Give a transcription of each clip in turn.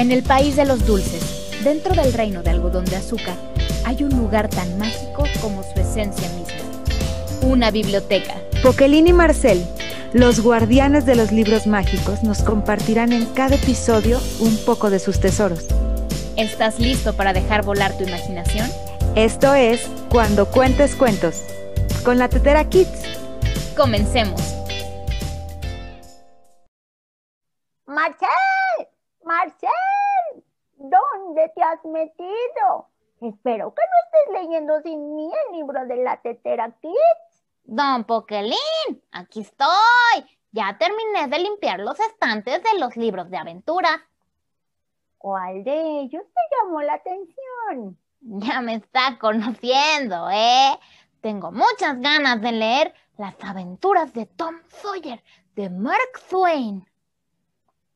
En el país de los dulces, dentro del reino de algodón de azúcar, hay un lugar tan mágico como su esencia misma. Una biblioteca. Poquelín y Marcel, los guardianes de los libros mágicos, nos compartirán en cada episodio un poco de sus tesoros. ¿Estás listo para dejar volar tu imaginación? Esto es Cuando Cuentes Cuentos, con la Tetera Kids. Comencemos. Marcel, Marcel, ¿dónde te has metido? Espero que no estés leyendo sin mí el libro de la Tetera Kids. Don Poquelín, aquí estoy. Ya terminé de limpiar los estantes de los libros de aventura. ¿Cuál de ellos te llamó la atención? Ya me está conociendo, ¿eh? Tengo muchas ganas de leer las aventuras de Tom Sawyer de Mark Twain.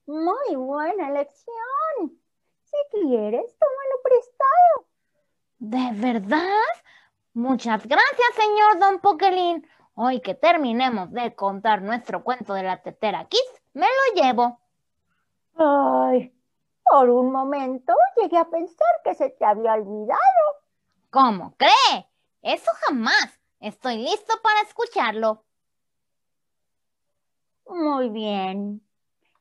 Muy buena elección. Si quieres, tómalo prestado. ¿De verdad? Muchas gracias, señor Don Poquelín. Hoy que terminemos de contar nuestro cuento de la tetera Kiss, me lo llevo. Ay, por un momento llegué a pensar que se te había olvidado. ¿Cómo cree? Eso jamás. Estoy listo para escucharlo. Muy bien.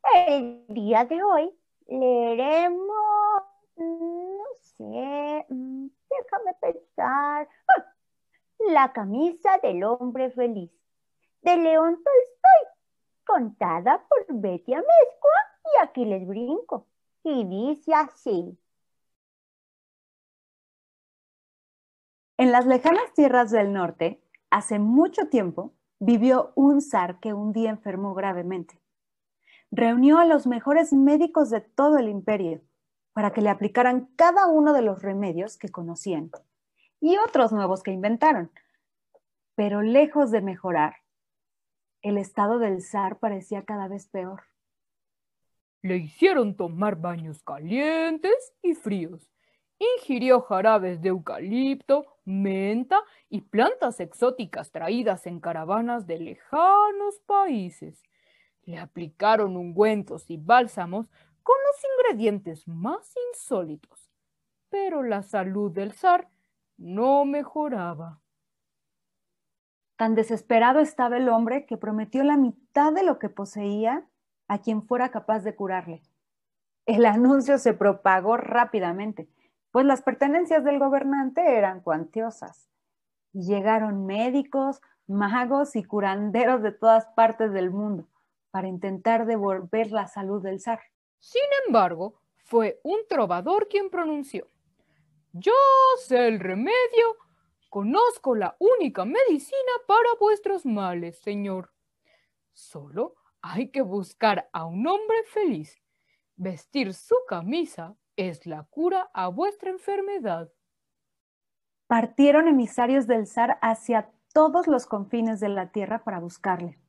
El día de hoy leeremos, no sé, mm, déjame pensar. ¡Ah! La camisa del hombre feliz, de León Tolstoy, contada por Betty Amezcua y aquí les brinco. Y dice así. En las lejanas tierras del norte, hace mucho tiempo, vivió un zar que un día enfermó gravemente. Reunió a los mejores médicos de todo el imperio para que le aplicaran cada uno de los remedios que conocían y otros nuevos que inventaron. Pero lejos de mejorar, el estado del zar parecía cada vez peor. Le hicieron tomar baños calientes y fríos. Ingirió jarabes de eucalipto, menta y plantas exóticas traídas en caravanas de lejanos países. Le aplicaron ungüentos y bálsamos con los ingredientes más insólitos. Pero la salud del zar no mejoraba. Tan desesperado estaba el hombre que prometió la mitad de lo que poseía a quien fuera capaz de curarle. El anuncio se propagó rápidamente, pues las pertenencias del gobernante eran cuantiosas. Y llegaron médicos, magos y curanderos de todas partes del mundo para intentar devolver la salud del zar. Sin embargo, fue un trovador quien pronunció, Yo sé el remedio, conozco la única medicina para vuestros males, señor. Solo hay que buscar a un hombre feliz. Vestir su camisa es la cura a vuestra enfermedad. Partieron emisarios del zar hacia todos los confines de la tierra para buscarle.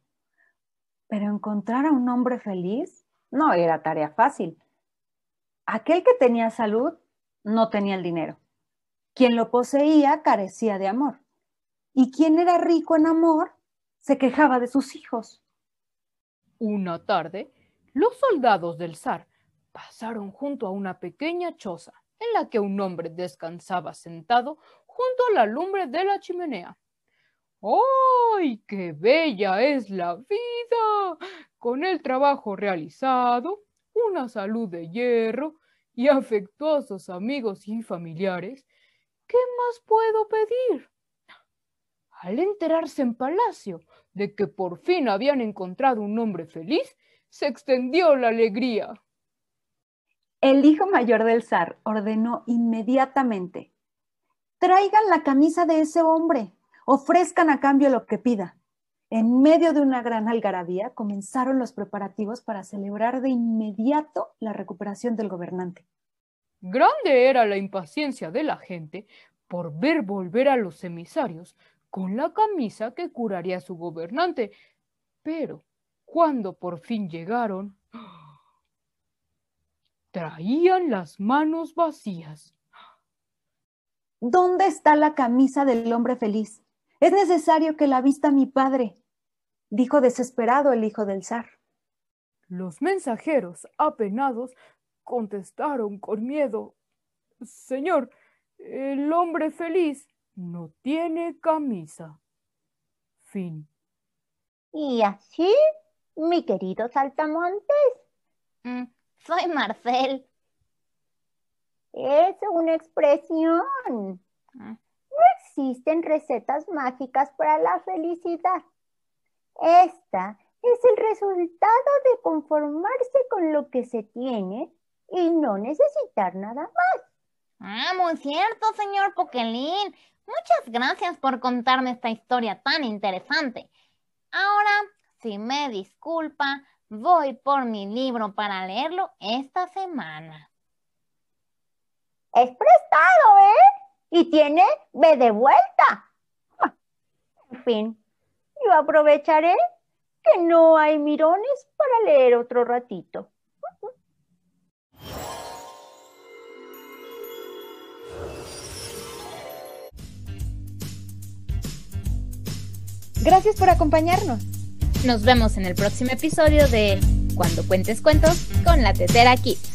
Pero encontrar a un hombre feliz no era tarea fácil. Aquel que tenía salud no tenía el dinero. Quien lo poseía carecía de amor. Y quien era rico en amor se quejaba de sus hijos. Una tarde, los soldados del zar pasaron junto a una pequeña choza en la que un hombre descansaba sentado junto a la lumbre de la chimenea. ¡Ay, qué bella es la vida! Con el trabajo realizado, una salud de hierro y afectuosos amigos y familiares, ¿qué más puedo pedir? Al enterarse en palacio de que por fin habían encontrado un hombre feliz, se extendió la alegría. El hijo mayor del zar ordenó inmediatamente, traigan la camisa de ese hombre, ofrezcan a cambio lo que pida. En medio de una gran algarabía comenzaron los preparativos para celebrar de inmediato la recuperación del gobernante. Grande era la impaciencia de la gente por ver volver a los emisarios con la camisa que curaría a su gobernante. Pero cuando por fin llegaron, traían las manos vacías. ¿Dónde está la camisa del hombre feliz? Es necesario que la vista mi padre, dijo desesperado el hijo del zar. Los mensajeros, apenados, contestaron con miedo, Señor, el hombre feliz no tiene camisa. Fin. Y así, mi querido saltamontes, Mm, soy Marcel. es una expresión. Mm. No existen recetas mágicas para la felicidad. Esta es el resultado de conformarse con lo que se tiene y no necesitar nada más. Ah, muy cierto, señor Poquelín. Muchas gracias por contarme esta historia tan interesante. Ahora, si me disculpa, voy por mi libro para leerlo esta semana. Es prestado, ¿eh? Y tiene B de vuelta. Ah, En fin, yo aprovecharé que no hay mirones para leer otro ratito. Gracias por acompañarnos. Nos vemos en el próximo episodio de Cuando cuentes cuentos con la Tetera Kids.